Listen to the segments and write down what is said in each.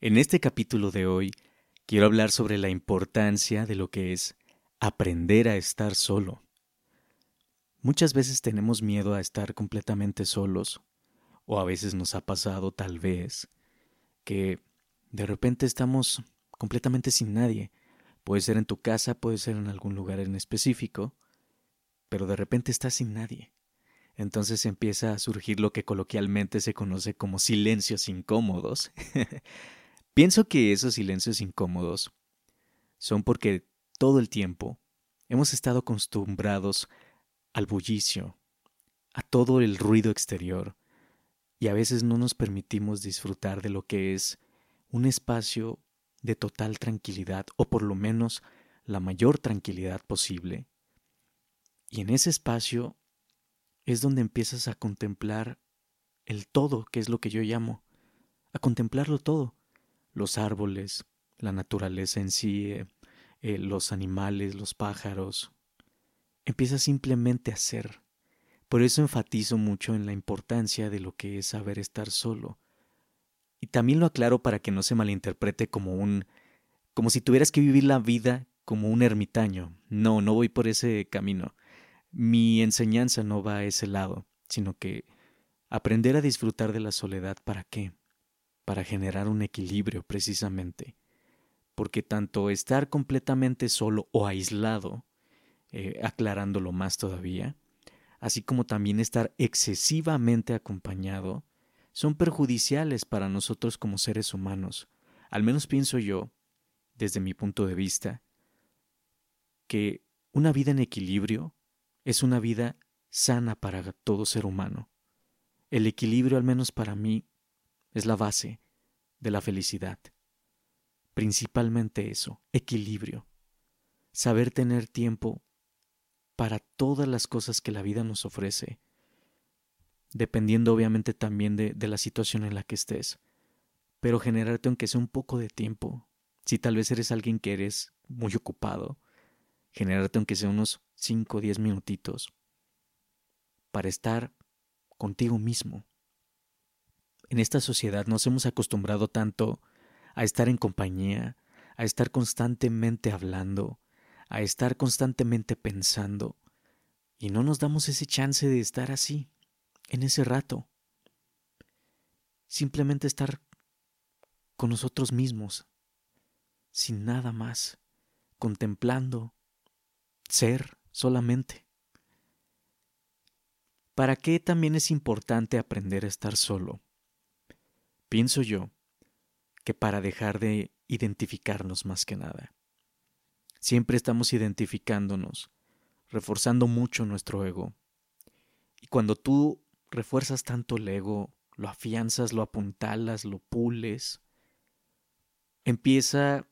En este capítulo de hoy quiero hablar sobre la importancia de lo que es aprender a estar solo. Muchas veces tenemos miedo a estar completamente solos, o a veces nos ha pasado tal vez que de repente estamos completamente sin nadie. Puede ser en tu casa, puede ser en algún lugar en específico, pero de repente estás sin nadie. Entonces empieza a surgir lo que coloquialmente se conoce como silencios incómodos. Pienso que esos silencios incómodos son porque todo el tiempo hemos estado acostumbrados al bullicio, a todo el ruido exterior, y a veces no nos permitimos disfrutar de lo que es un espacio de total tranquilidad, o por lo menos la mayor tranquilidad posible. Y en ese espacio es donde empiezas a contemplar el todo, que es lo que yo llamo, a contemplarlo todo, los árboles, la naturaleza en sí, eh, eh, los animales, los pájaros. Empieza simplemente a ser. Por eso enfatizo mucho en la importancia de lo que es saber estar solo. Y también lo aclaro para que no se malinterprete como un como si tuvieras que vivir la vida como un ermitaño. No, no voy por ese camino. Mi enseñanza no va a ese lado, sino que aprender a disfrutar de la soledad para qué? Para generar un equilibrio precisamente, porque tanto estar completamente solo o aislado, eh, aclarándolo más todavía, así como también estar excesivamente acompañado, son perjudiciales para nosotros como seres humanos. Al menos pienso yo, desde mi punto de vista, que una vida en equilibrio es una vida sana para todo ser humano. El equilibrio, al menos para mí, es la base de la felicidad. Principalmente eso, equilibrio. Saber tener tiempo para todas las cosas que la vida nos ofrece, dependiendo obviamente también de, de la situación en la que estés, pero generarte aunque sea un poco de tiempo. Si tal vez eres alguien que eres muy ocupado, generarte aunque sea unos 5 o 10 minutitos para estar contigo mismo, en esta sociedad nos hemos acostumbrado tanto a estar en compañía, a estar constantemente hablando, a estar constantemente pensando, y no nos damos ese chance de estar así, en ese rato. Simplemente estar con nosotros mismos, sin nada más, contemplando, ser solamente. ¿Para qué también es importante aprender a estar solo? Pienso yo que para dejar de identificarnos más que nada. Siempre estamos identificándonos, reforzando mucho nuestro ego. Y cuando tú refuerzas tanto el ego, lo afianzas, lo apuntalas, lo pules, empieza,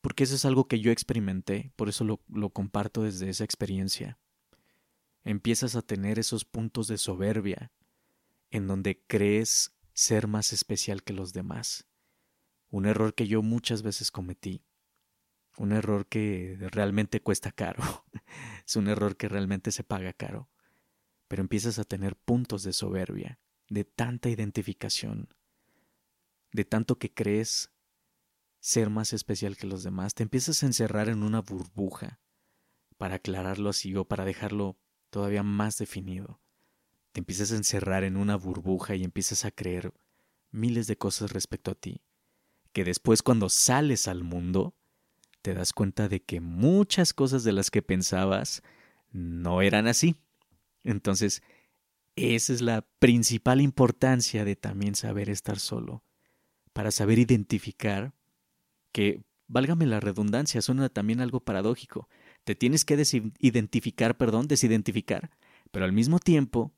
porque eso es algo que yo experimenté, por eso lo, lo comparto desde esa experiencia, empiezas a tener esos puntos de soberbia en donde crees ser más especial que los demás. Un error que yo muchas veces cometí. Un error que realmente cuesta caro. es un error que realmente se paga caro. Pero empiezas a tener puntos de soberbia, de tanta identificación, de tanto que crees ser más especial que los demás. Te empiezas a encerrar en una burbuja, para aclararlo así o para dejarlo todavía más definido te empiezas a encerrar en una burbuja y empiezas a creer miles de cosas respecto a ti, que después cuando sales al mundo, te das cuenta de que muchas cosas de las que pensabas no eran así. Entonces, esa es la principal importancia de también saber estar solo, para saber identificar que, válgame la redundancia, suena también algo paradójico, te tienes que identificar, perdón, desidentificar, pero al mismo tiempo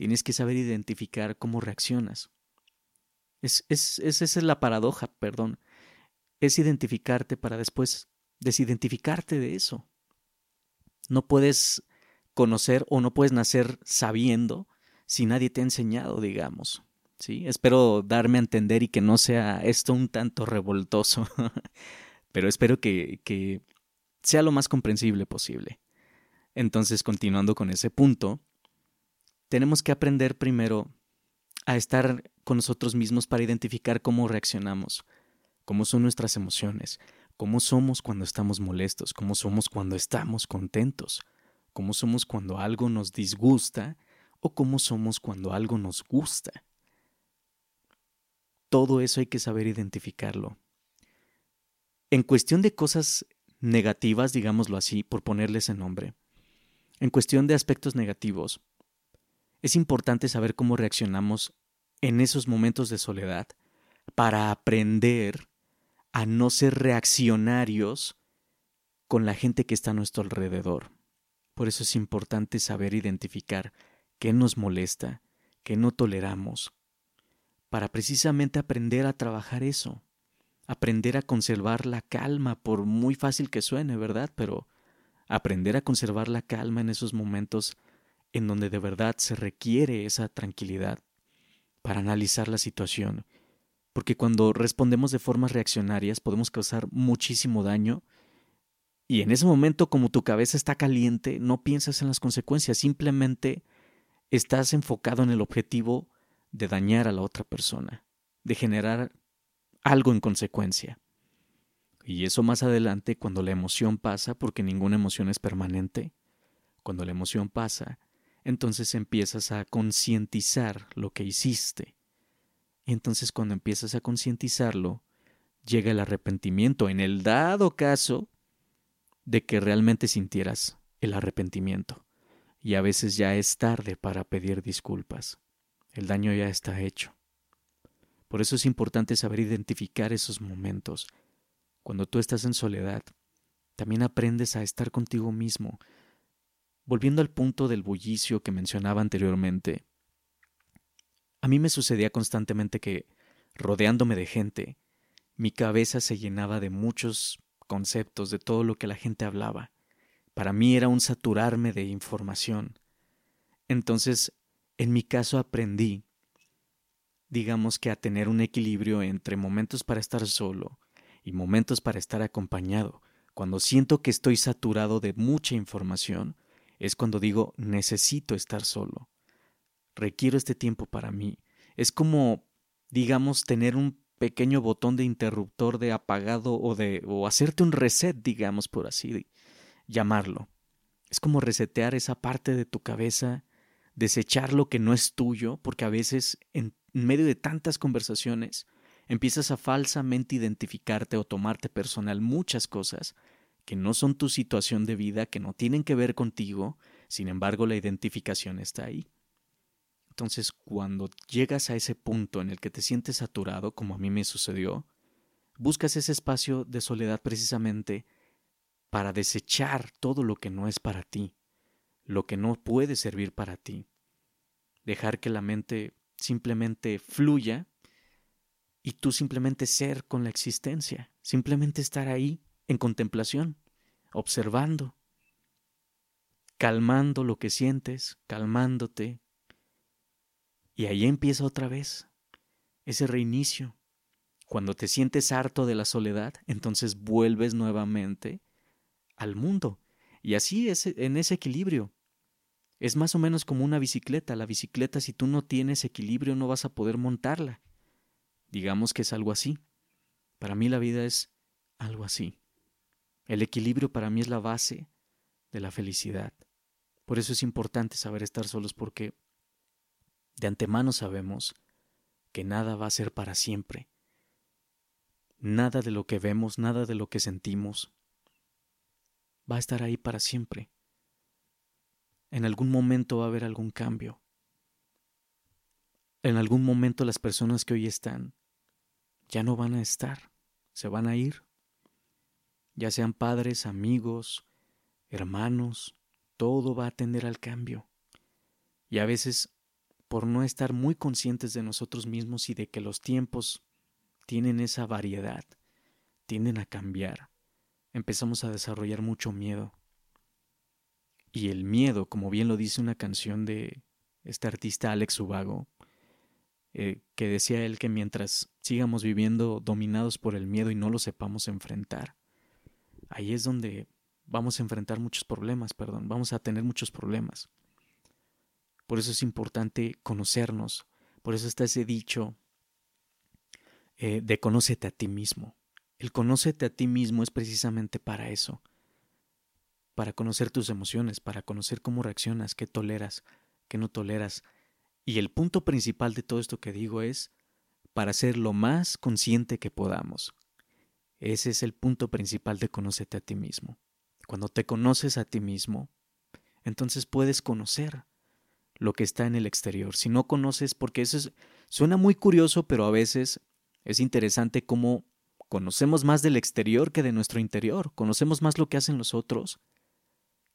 Tienes que saber identificar cómo reaccionas. Es, es, esa es la paradoja, perdón. Es identificarte para después desidentificarte de eso. No puedes conocer o no puedes nacer sabiendo si nadie te ha enseñado, digamos. ¿sí? Espero darme a entender y que no sea esto un tanto revoltoso, pero espero que, que sea lo más comprensible posible. Entonces, continuando con ese punto, tenemos que aprender primero a estar con nosotros mismos para identificar cómo reaccionamos. cómo son nuestras emociones, cómo somos cuando estamos molestos, cómo somos cuando estamos contentos, cómo somos cuando algo nos disgusta o cómo somos cuando algo nos gusta. Todo eso hay que saber identificarlo. En cuestión de cosas negativas, digámoslo así, por ponerles el nombre, en cuestión de aspectos negativos, es importante saber cómo reaccionamos en esos momentos de soledad para aprender a no ser reaccionarios con la gente que está a nuestro alrededor. Por eso es importante saber identificar qué nos molesta, qué no toleramos, para precisamente aprender a trabajar eso, aprender a conservar la calma, por muy fácil que suene, ¿verdad? Pero aprender a conservar la calma en esos momentos en donde de verdad se requiere esa tranquilidad para analizar la situación, porque cuando respondemos de formas reaccionarias podemos causar muchísimo daño y en ese momento como tu cabeza está caliente no piensas en las consecuencias, simplemente estás enfocado en el objetivo de dañar a la otra persona, de generar algo en consecuencia. Y eso más adelante, cuando la emoción pasa, porque ninguna emoción es permanente, cuando la emoción pasa, entonces empiezas a concientizar lo que hiciste. Y entonces cuando empiezas a concientizarlo, llega el arrepentimiento, en el dado caso de que realmente sintieras el arrepentimiento. Y a veces ya es tarde para pedir disculpas. El daño ya está hecho. Por eso es importante saber identificar esos momentos. Cuando tú estás en soledad, también aprendes a estar contigo mismo. Volviendo al punto del bullicio que mencionaba anteriormente, a mí me sucedía constantemente que, rodeándome de gente, mi cabeza se llenaba de muchos conceptos, de todo lo que la gente hablaba. Para mí era un saturarme de información. Entonces en mi caso aprendí, digamos que a tener un equilibrio entre momentos para estar solo y momentos para estar acompañado. Cuando siento que estoy saturado de mucha información, es cuando digo necesito estar solo. Requiero este tiempo para mí. Es como, digamos, tener un pequeño botón de interruptor de apagado o de o hacerte un reset, digamos por así llamarlo. Es como resetear esa parte de tu cabeza desechar lo que no es tuyo, porque a veces en medio de tantas conversaciones empiezas a falsamente identificarte o tomarte personal muchas cosas que no son tu situación de vida, que no tienen que ver contigo, sin embargo la identificación está ahí. Entonces, cuando llegas a ese punto en el que te sientes saturado, como a mí me sucedió, buscas ese espacio de soledad precisamente para desechar todo lo que no es para ti, lo que no puede servir para ti. Dejar que la mente simplemente fluya y tú simplemente ser con la existencia, simplemente estar ahí en contemplación, observando, calmando lo que sientes, calmándote. Y ahí empieza otra vez ese reinicio. Cuando te sientes harto de la soledad, entonces vuelves nuevamente al mundo. Y así es en ese equilibrio. Es más o menos como una bicicleta. La bicicleta, si tú no tienes equilibrio, no vas a poder montarla. Digamos que es algo así. Para mí la vida es algo así. El equilibrio para mí es la base de la felicidad. Por eso es importante saber estar solos porque de antemano sabemos que nada va a ser para siempre. Nada de lo que vemos, nada de lo que sentimos va a estar ahí para siempre. En algún momento va a haber algún cambio. En algún momento las personas que hoy están ya no van a estar, se van a ir. Ya sean padres, amigos, hermanos, todo va a tender al cambio. Y a veces, por no estar muy conscientes de nosotros mismos y de que los tiempos tienen esa variedad, tienden a cambiar, empezamos a desarrollar mucho miedo y el miedo, como bien lo dice una canción de este artista Alex Ubago, eh, que decía él que mientras sigamos viviendo dominados por el miedo y no lo sepamos enfrentar, ahí es donde vamos a enfrentar muchos problemas, perdón, vamos a tener muchos problemas. Por eso es importante conocernos, por eso está ese dicho eh, de conócete a ti mismo. El conócete a ti mismo es precisamente para eso, para conocer tus emociones, para conocer cómo reaccionas, qué toleras, qué no toleras. Y el punto principal de todo esto que digo es para ser lo más consciente que podamos. Ese es el punto principal de conocerte a ti mismo. Cuando te conoces a ti mismo, entonces puedes conocer lo que está en el exterior. Si no conoces, porque eso suena muy curioso, pero a veces es interesante cómo conocemos más del exterior que de nuestro interior. Conocemos más lo que hacen los otros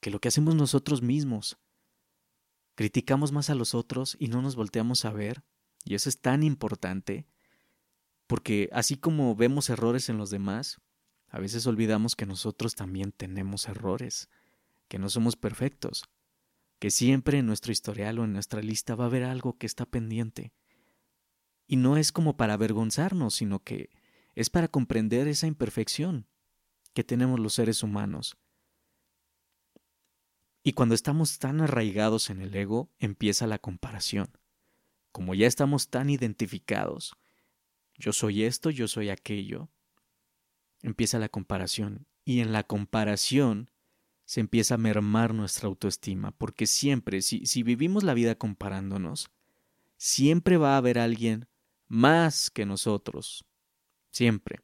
que lo que hacemos nosotros mismos. Criticamos más a los otros y no nos volteamos a ver. Y eso es tan importante, porque así como vemos errores en los demás, a veces olvidamos que nosotros también tenemos errores, que no somos perfectos, que siempre en nuestro historial o en nuestra lista va a haber algo que está pendiente. Y no es como para avergonzarnos, sino que es para comprender esa imperfección que tenemos los seres humanos y cuando estamos tan arraigados en el ego, empieza la comparación. Como ya estamos tan identificados, yo soy esto, yo soy aquello, empieza la comparación. Y en la comparación se empieza a mermar nuestra autoestima, porque siempre, si, si vivimos la vida comparándonos, siempre va a haber alguien más que nosotros. Siempre.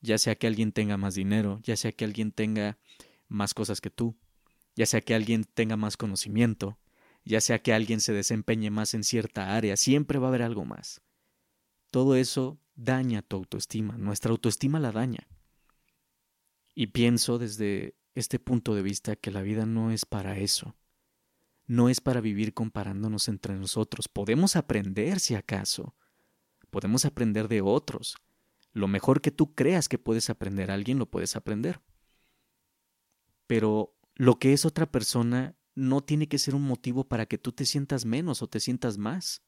Ya sea que alguien tenga más dinero, ya sea que alguien tenga más cosas que tú, ya sea que alguien tenga más conocimiento, ya sea que alguien se desempeñe más en cierta área, siempre va a haber algo más. Todo eso daña tu autoestima, nuestra autoestima la daña. Y pienso desde este punto de vista que la vida no es para eso. No es para vivir comparándonos entre nosotros. Podemos aprender si acaso. Podemos aprender de otros. Lo mejor que tú creas que puedes aprender, alguien lo puedes aprender. Pero lo que es otra persona no tiene que ser un motivo para que tú te sientas menos o te sientas más.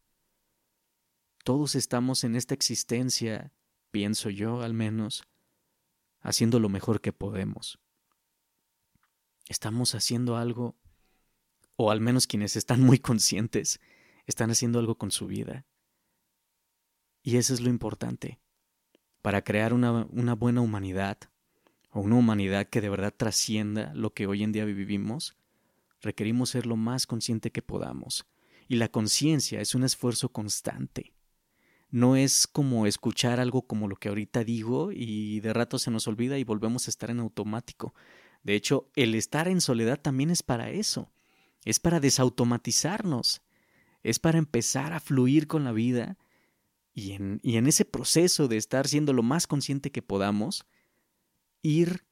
Todos estamos en esta existencia, pienso yo al menos, haciendo lo mejor que podemos. Estamos haciendo algo, o al menos quienes están muy conscientes, están haciendo algo con su vida. Y eso es lo importante. Para crear una, una buena humanidad, o una humanidad que de verdad trascienda lo que hoy en día vivimos, requerimos ser lo más consciente que podamos. Y la conciencia es un esfuerzo constante. No es como escuchar algo como lo que ahorita digo y de rato se nos olvida y volvemos a estar en automático. De hecho, el estar en soledad también es para eso. Es para desautomatizarnos. Es para empezar a fluir con la vida y en, y en ese proceso de estar siendo lo más consciente que podamos, ir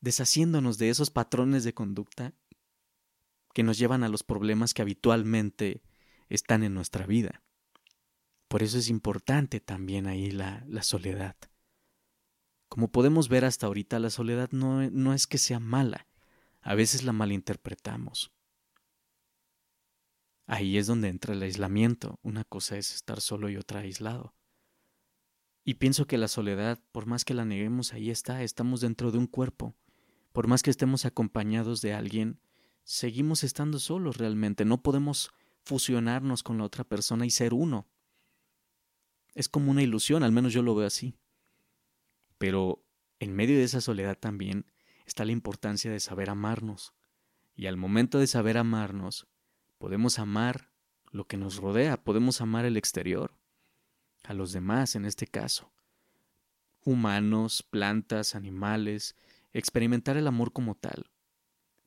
deshaciéndonos de esos patrones de conducta que nos llevan a los problemas que habitualmente están en nuestra vida. Por eso es importante también ahí la, la soledad. Como podemos ver hasta ahorita, la soledad no, no es que sea mala, a veces la malinterpretamos. Ahí es donde entra el aislamiento. Una cosa es estar solo y otra aislado. Y pienso que la soledad, por más que la neguemos, ahí está, estamos dentro de un cuerpo. Por más que estemos acompañados de alguien, seguimos estando solos realmente, no podemos fusionarnos con la otra persona y ser uno. Es como una ilusión, al menos yo lo veo así. Pero en medio de esa soledad también está la importancia de saber amarnos. Y al momento de saber amarnos, podemos amar lo que nos rodea, podemos amar el exterior, a los demás en este caso. Humanos, plantas, animales, experimentar el amor como tal.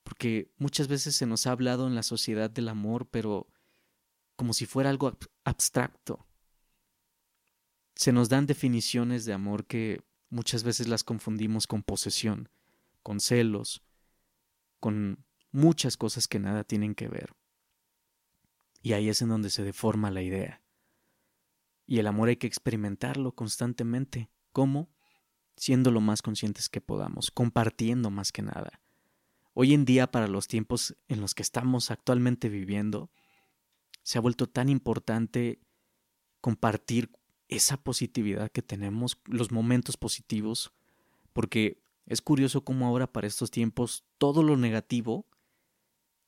Porque muchas veces se nos ha hablado en la sociedad del amor, pero como si fuera algo abstracto. Se nos dan definiciones de amor que muchas veces las confundimos con posesión, con celos, con muchas cosas que nada tienen que ver. Y ahí es en donde se deforma la idea. Y el amor hay que experimentarlo constantemente. ¿Cómo? Siendo lo más conscientes que podamos, compartiendo más que nada. Hoy en día, para los tiempos en los que estamos actualmente viviendo, se ha vuelto tan importante compartir esa positividad que tenemos, los momentos positivos, porque es curioso cómo ahora para estos tiempos todo lo negativo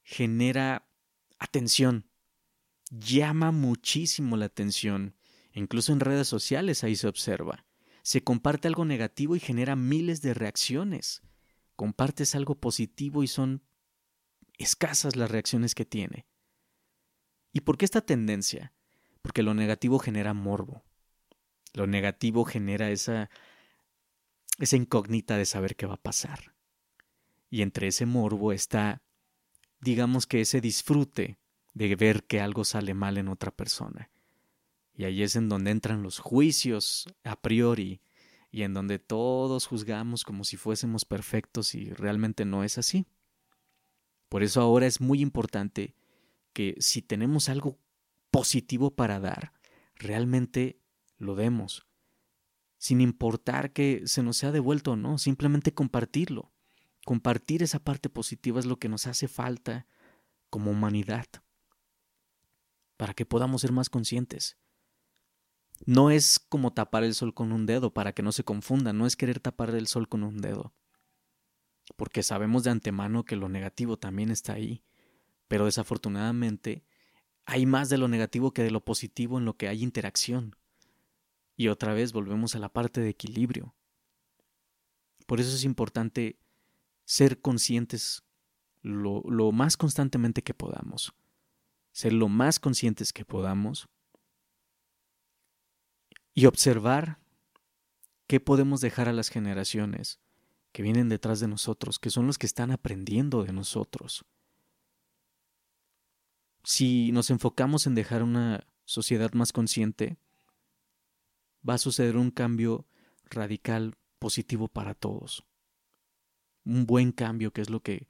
genera atención, llama muchísimo la atención Incluso en redes sociales ahí se observa. se comparte algo negativo y genera miles de reacciones. Compartes algo positivo y son escasas las reacciones que tiene. ¿Y por qué esta tendencia? Porque lo negativo genera morbo. Lo negativo genera esa, esa incógnita de saber qué va a pasar. Y entre ese morbo está, digamos que ese disfrute de ver que algo sale mal en otra persona. Y ahí es en donde entran los juicios a priori y en donde todos juzgamos como si fuésemos perfectos y realmente no es así. Por eso ahora es muy importante que si tenemos algo positivo para dar, realmente lo demos, sin importar que se nos sea devuelto o no, simplemente compartirlo. Compartir esa parte positiva es lo que nos hace falta como humanidad, para que podamos ser más conscientes. No es como tapar el sol con un dedo, para que no se confunda, no es querer tapar el sol con un dedo. Porque sabemos de antemano que lo negativo también está ahí, pero desafortunadamente hay más de lo negativo que de lo positivo en lo que hay interacción. Y otra vez volvemos a la parte de equilibrio. Por eso es importante ser conscientes lo, lo más constantemente que podamos. Ser lo más conscientes que podamos y observar qué podemos dejar a las generaciones que vienen detrás de nosotros, que son los que están aprendiendo de nosotros. Si nos enfocamos en dejar una sociedad más consciente, va a suceder un cambio radical positivo para todos. Un buen cambio que es lo que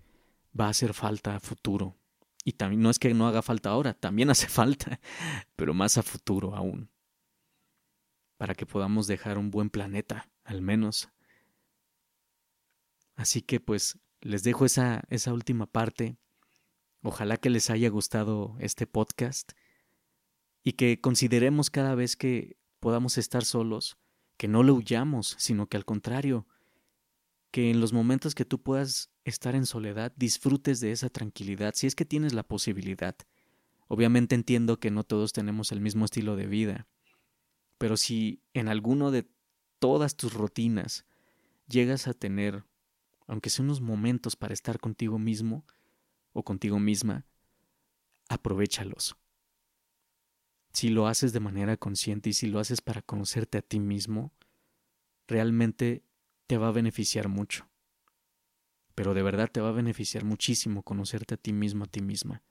va a hacer falta a futuro. Y también no es que no haga falta ahora, también hace falta, pero más a futuro aún para que podamos dejar un buen planeta, al menos. Así que pues les dejo esa, esa última parte. Ojalá que les haya gustado este podcast y que consideremos cada vez que podamos estar solos, que no lo huyamos, sino que al contrario, que en los momentos que tú puedas estar en soledad disfrutes de esa tranquilidad, si es que tienes la posibilidad. Obviamente entiendo que no todos tenemos el mismo estilo de vida, pero si en alguno de todas tus rutinas llegas a tener, aunque sea unos momentos para estar contigo mismo o contigo misma, aprovechalos. Si lo haces de manera consciente y si lo haces para conocerte a ti mismo, realmente te va a beneficiar mucho. Pero de verdad te va a beneficiar muchísimo conocerte a ti mismo, a ti misma.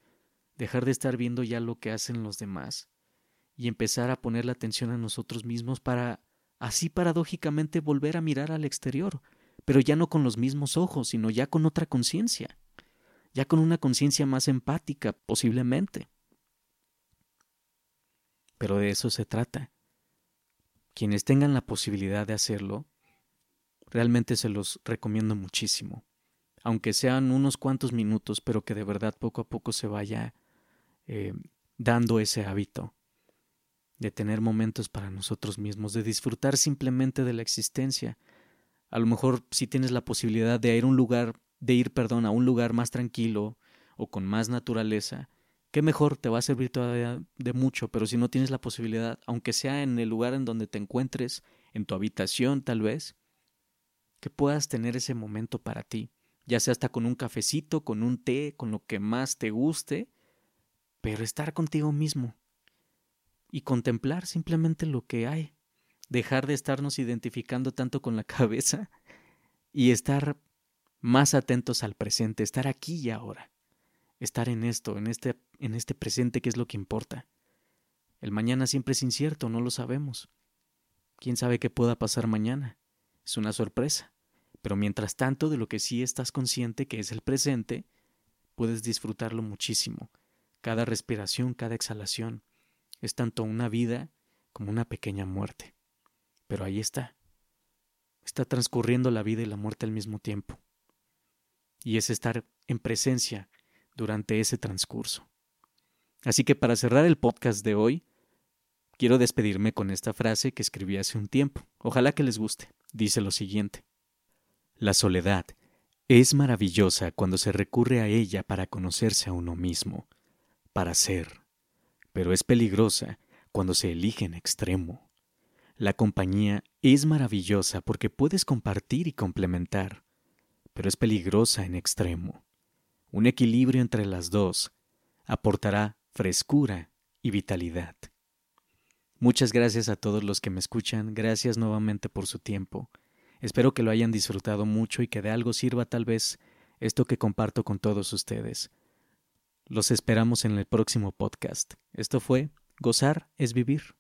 Dejar de estar viendo ya lo que hacen los demás y empezar a poner la atención a nosotros mismos para así paradójicamente volver a mirar al exterior, pero ya no con los mismos ojos, sino ya con otra conciencia, ya con una conciencia más empática, posiblemente. Pero de eso se trata. Quienes tengan la posibilidad de hacerlo, realmente se los recomiendo muchísimo, aunque sean unos cuantos minutos, pero que de verdad poco a poco se vaya eh, dando ese hábito de tener momentos para nosotros mismos, de disfrutar simplemente de la existencia. A lo mejor si tienes la posibilidad de ir un lugar, de ir, perdón, a un lugar más tranquilo o con más naturaleza, qué mejor te va a servir todavía de mucho, pero si no tienes la posibilidad, aunque sea en el lugar en donde te encuentres, en tu habitación tal vez, que puedas tener ese momento para ti, ya sea hasta con un cafecito, con un té, con lo que más te guste, pero estar contigo mismo, y contemplar simplemente lo que hay, dejar de estarnos identificando tanto con la cabeza y estar más atentos al presente, estar aquí y ahora, estar en esto, en este, en este presente que es lo que importa. El mañana siempre es incierto, no lo sabemos. ¿Quién sabe qué pueda pasar mañana? Es una sorpresa. Pero mientras tanto, de lo que sí estás consciente que es el presente, puedes disfrutarlo muchísimo. Cada respiración, cada exhalación, es tanto una vida como una pequeña muerte. Pero ahí está. Está transcurriendo la vida y la muerte al mismo tiempo. Y es estar en presencia durante ese transcurso. Así que para cerrar el podcast de hoy, quiero despedirme con esta frase que escribí hace un tiempo. Ojalá que les guste. Dice lo siguiente. La soledad es maravillosa cuando se recurre a ella para conocerse a uno mismo, para ser pero es peligrosa cuando se elige en extremo. La compañía es maravillosa porque puedes compartir y complementar, pero es peligrosa en extremo. Un equilibrio entre las dos aportará frescura y vitalidad. Muchas gracias a todos los que me escuchan, gracias nuevamente por su tiempo. Espero que lo hayan disfrutado mucho y que de algo sirva tal vez esto que comparto con todos ustedes. Los esperamos en el próximo podcast. Esto fue Gozar es vivir.